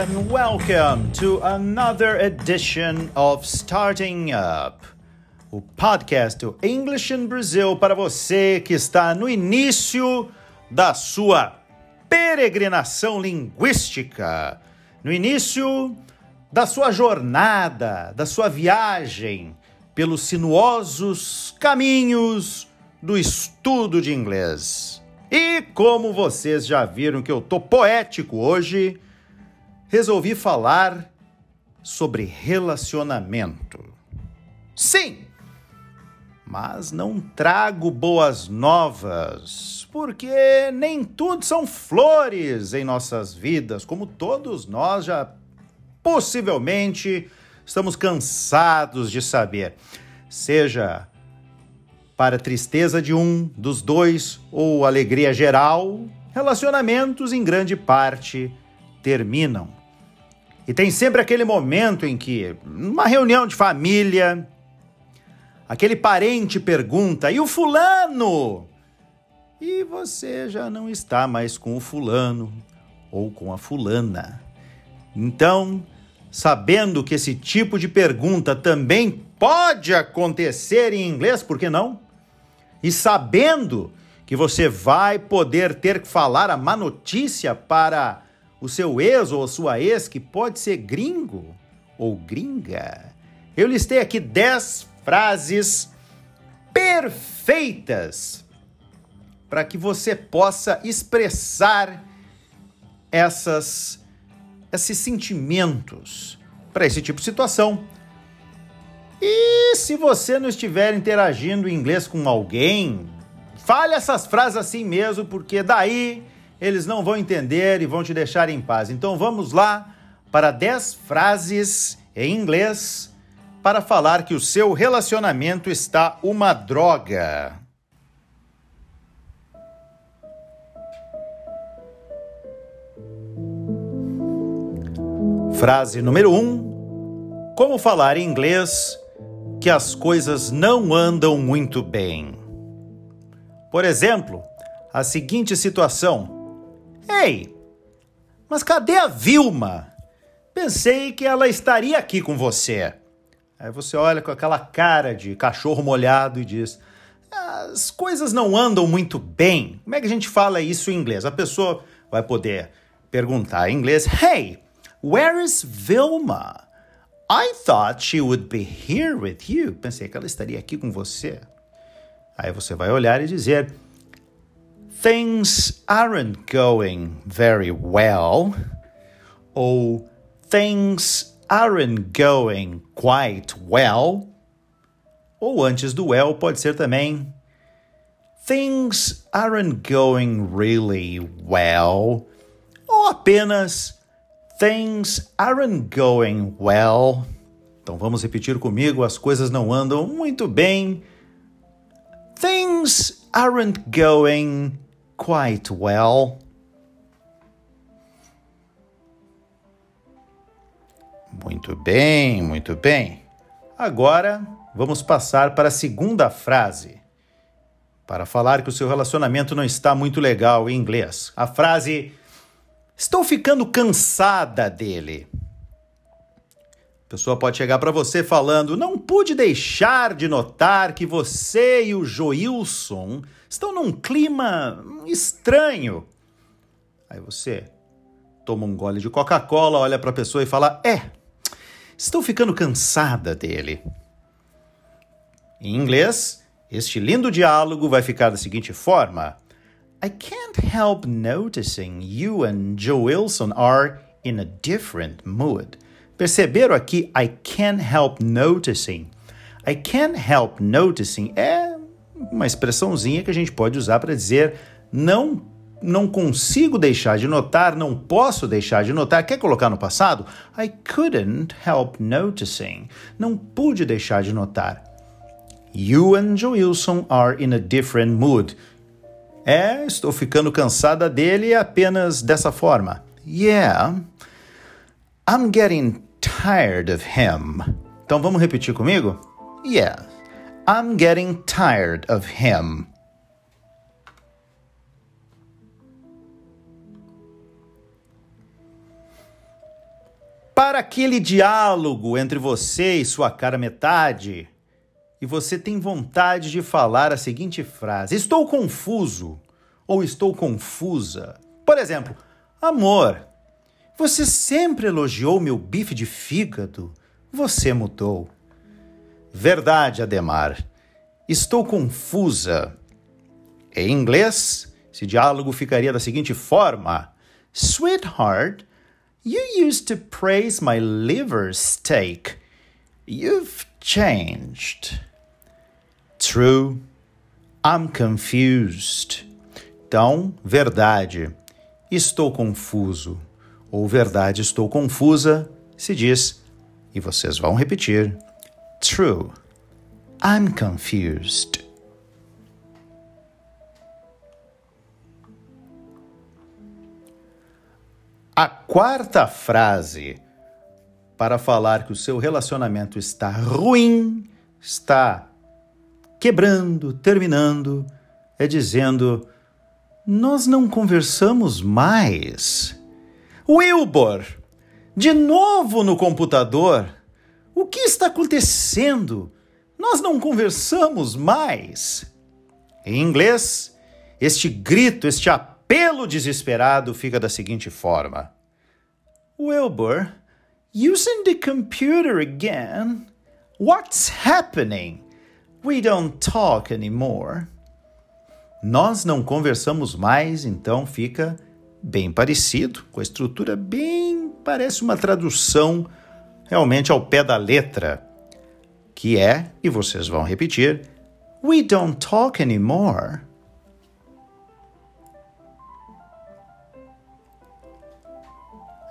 and welcome to another edition of Starting Up, o podcast do English in Brazil para você que está no início da sua peregrinação linguística, no início da sua jornada, da sua viagem pelos sinuosos caminhos do estudo de inglês. E como vocês já viram que eu tô poético hoje, resolvi falar sobre relacionamento. Sim, mas não trago boas novas, porque nem tudo são flores em nossas vidas, como todos nós já possivelmente estamos cansados de saber. Seja para tristeza de um, dos dois ou alegria geral, relacionamentos em grande parte terminam. E tem sempre aquele momento em que, numa reunião de família, aquele parente pergunta: e o fulano? E você já não está mais com o fulano ou com a fulana. Então, sabendo que esse tipo de pergunta também pode acontecer em inglês, por que não? E sabendo que você vai poder ter que falar a má notícia para o seu ex ou a sua ex, que pode ser gringo ou gringa. Eu listei aqui 10 frases perfeitas para que você possa expressar essas esses sentimentos para esse tipo de situação. E se você não estiver interagindo em inglês com alguém, fale essas frases assim mesmo, porque daí eles não vão entender e vão te deixar em paz. Então vamos lá para 10 frases em inglês para falar que o seu relacionamento está uma droga. Frase número 1: um, Como falar em inglês que as coisas não andam muito bem. Por exemplo, a seguinte situação: Ei, mas cadê a Vilma? Pensei que ela estaria aqui com você. Aí você olha com aquela cara de cachorro molhado e diz: As coisas não andam muito bem. Como é que a gente fala isso em inglês? A pessoa vai poder perguntar em inglês: Hey, where is Vilma? I thought she would be here with you. Pensei que ela estaria aqui com você. Aí você vai olhar e dizer: things aren't going very well, or things aren't going quite well, ou antes do well pode ser também things aren't going really well, ou apenas things aren't going well. Então vamos repetir comigo, as coisas não andam muito bem. Things aren't going quite well. Muito bem, muito bem. Agora vamos passar para a segunda frase. Para falar que o seu relacionamento não está muito legal em inglês. A frase: Estou ficando cansada dele. Pessoa pode chegar para você falando: Não pude deixar de notar que você e o Joilson estão num clima estranho. Aí você toma um gole de Coca-Cola, olha para a pessoa e fala: É, estou ficando cansada dele. Em inglês, este lindo diálogo vai ficar da seguinte forma: I can't help noticing you and Joe Wilson are in a different mood. Perceberam aqui I can't help noticing? I can't help noticing é uma expressãozinha que a gente pode usar para dizer não não consigo deixar de notar, não posso deixar de notar. Quer colocar no passado? I couldn't help noticing. Não pude deixar de notar. You and Joe Wilson are in a different mood. É, estou ficando cansada dele apenas dessa forma. Yeah, I'm getting tired of him. Então vamos repetir comigo? Yeah, I'm getting tired of him. para aquele diálogo entre você e sua cara metade, e você tem vontade de falar a seguinte frase: Estou confuso ou estou confusa. Por exemplo, amor, você sempre elogiou meu bife de fígado, você mudou. Verdade, Ademar. Estou confusa. Em inglês, esse diálogo ficaria da seguinte forma: Sweetheart, you used to praise my liver steak. You've changed. True, I'm confused. Então, verdade, estou confuso. Ou verdade, estou confusa, se diz, e vocês vão repetir. True. I'm confused. A quarta frase para falar que o seu relacionamento está ruim, está quebrando, terminando, é dizendo: Nós não conversamos mais. Wilbur, de novo no computador. O que está acontecendo? Nós não conversamos mais. Em inglês, este grito, este apelo desesperado fica da seguinte forma: Wilbur, using the computer again? What's happening? We don't talk anymore. Nós não conversamos mais, então fica bem parecido, com a estrutura bem parece uma tradução realmente ao pé da letra, que é, e vocês vão repetir, We don't talk anymore.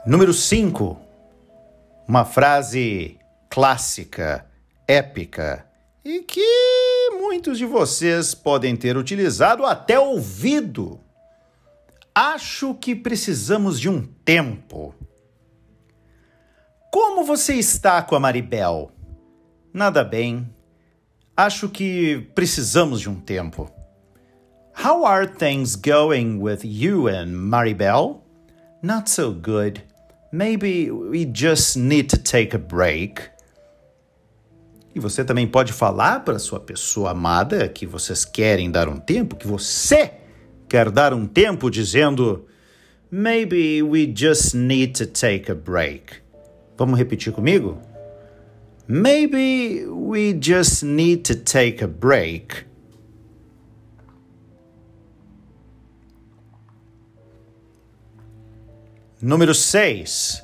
Número 5. Uma frase clássica, épica e que muitos de vocês podem ter utilizado até ouvido. Acho que precisamos de um tempo. Como você está com a Maribel? Nada bem. Acho que precisamos de um tempo. How are things going with you and Maribel? Not so good. Maybe we just need to take a break. E você também pode falar para sua pessoa amada que vocês querem dar um tempo, que você quer dar um tempo, dizendo: Maybe we just need to take a break. Vamos repetir comigo? Maybe we just need to take a break. Número 6.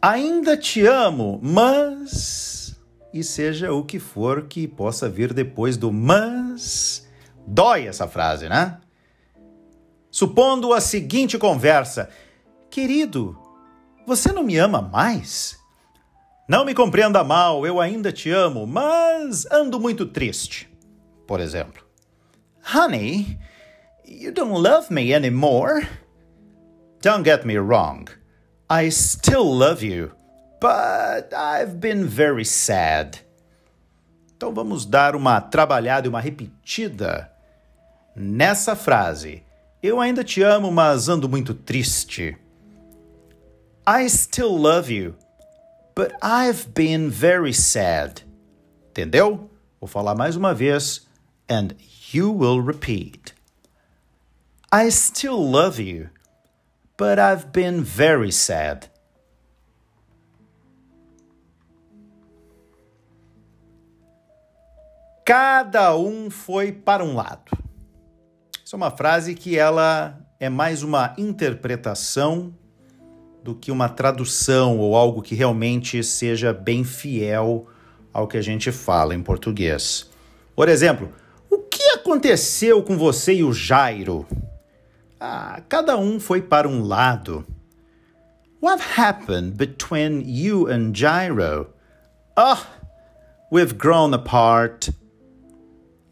Ainda te amo, mas. E seja o que for que possa vir depois do mas. Dói essa frase, né? Supondo a seguinte conversa: Querido, você não me ama mais? Não me compreenda mal, eu ainda te amo, mas ando muito triste. Por exemplo, Honey, you don't love me anymore. Don't get me wrong, I still love you, but I've been very sad. Então vamos dar uma trabalhada e uma repetida nessa frase. Eu ainda te amo, mas ando muito triste. I still love you, but I've been very sad. Entendeu? Vou falar mais uma vez and you will repeat. I still love you, but I've been very sad. Cada um foi para um lado. Isso é uma frase que ela é mais uma interpretação do que uma tradução ou algo que realmente seja bem fiel ao que a gente fala em português. Por exemplo, o que aconteceu com você e o Jairo? Ah, cada um foi para um lado. What happened between you and Jairo? Ah, oh, we've grown apart.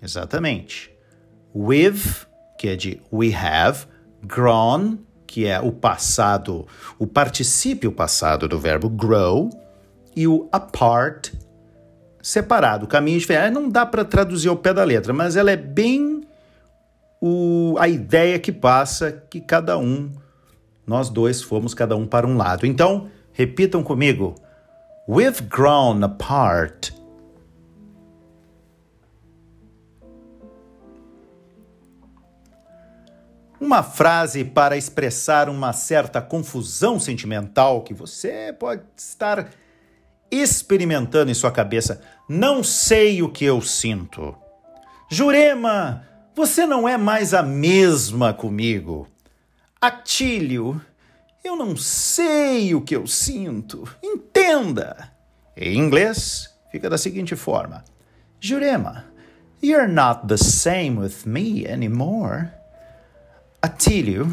Exatamente. We've, que é de we have, grown que é o passado, o particípio passado do verbo grow, e o apart, separado, caminho diferente. Não dá para traduzir ao pé da letra, mas ela é bem o, a ideia que passa que cada um, nós dois fomos cada um para um lado. Então, Repitam comigo. We've grown apart. Uma frase para expressar uma certa confusão sentimental que você pode estar experimentando em sua cabeça. Não sei o que eu sinto. Jurema, você não é mais a mesma comigo. Atílio, eu não sei o que eu sinto. Entenda. Em inglês, fica da seguinte forma: Jurema, you're not the same with me anymore. Atílio,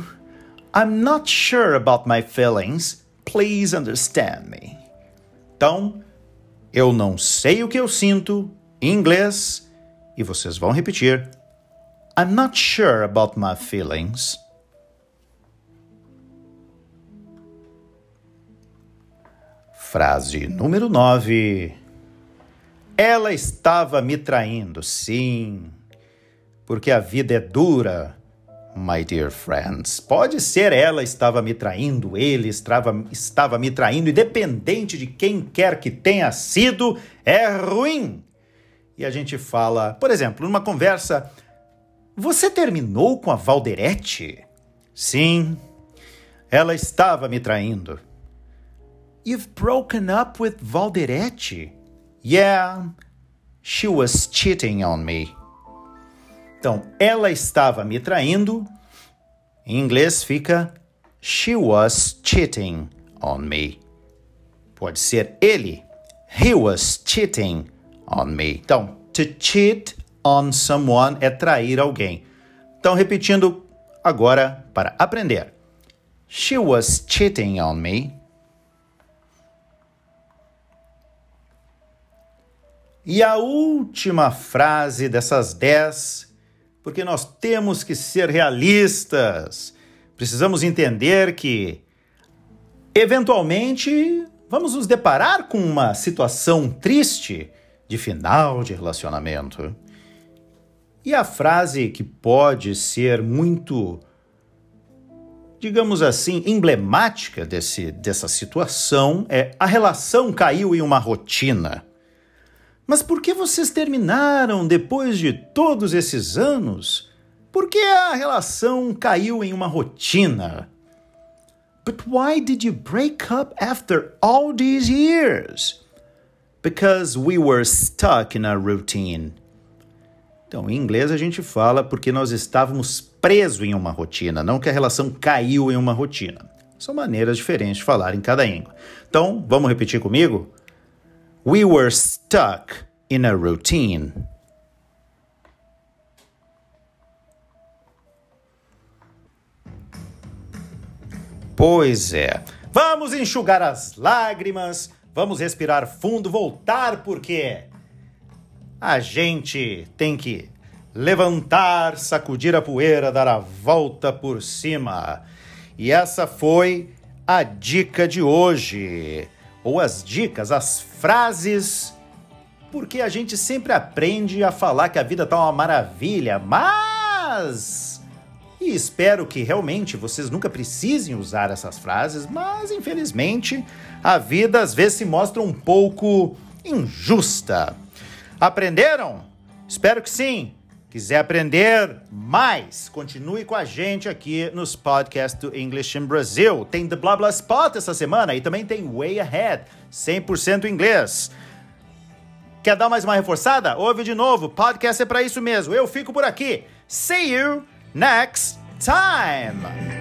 I'm not sure about my feelings. Please understand me. Então, eu não sei o que eu sinto em inglês e vocês vão repetir. I'm not sure about my feelings. Frase número 9. Ela estava me traindo, sim, porque a vida é dura, my dear friends. Pode ser ela estava me traindo, ele estava, estava me traindo, independente de quem quer que tenha sido, é ruim. E a gente fala, por exemplo, numa conversa, você terminou com a Valderete? Sim, ela estava me traindo. You've broken up with Valderete? Yeah, she was cheating on me. Então, ela estava me traindo. Em inglês fica She was cheating on me. Pode ser ele. He was cheating on me. Então, to cheat on someone é trair alguém. Então, repetindo agora para aprender. She was cheating on me. E a última frase dessas dez, porque nós temos que ser realistas. Precisamos entender que, eventualmente, vamos nos deparar com uma situação triste de final de relacionamento. E a frase que pode ser muito, digamos assim, emblemática desse, dessa situação é: a relação caiu em uma rotina. Mas por que vocês terminaram depois de todos esses anos? Por que a relação caiu em uma rotina? But why did you break up after all these years? Because we were stuck in a routine. Então, em inglês a gente fala porque nós estávamos presos em uma rotina, não que a relação caiu em uma rotina. São maneiras diferentes de falar em cada língua. Então, vamos repetir comigo? We were stuck in a routine. Pois é. Vamos enxugar as lágrimas, vamos respirar fundo, voltar porque a gente tem que levantar, sacudir a poeira, dar a volta por cima. E essa foi a dica de hoje ou as dicas, as frases, porque a gente sempre aprende a falar que a vida tá uma maravilha, mas. E espero que realmente vocês nunca precisem usar essas frases, mas infelizmente a vida às vezes se mostra um pouco injusta. Aprenderam? Espero que sim. Quiser aprender mais, continue com a gente aqui nos podcasts do English in Brazil. Tem The Blah Blah Spot essa semana e também tem Way Ahead, 100% inglês. Quer dar mais uma reforçada? Ouve de novo, podcast é para isso mesmo. Eu fico por aqui. See you next time!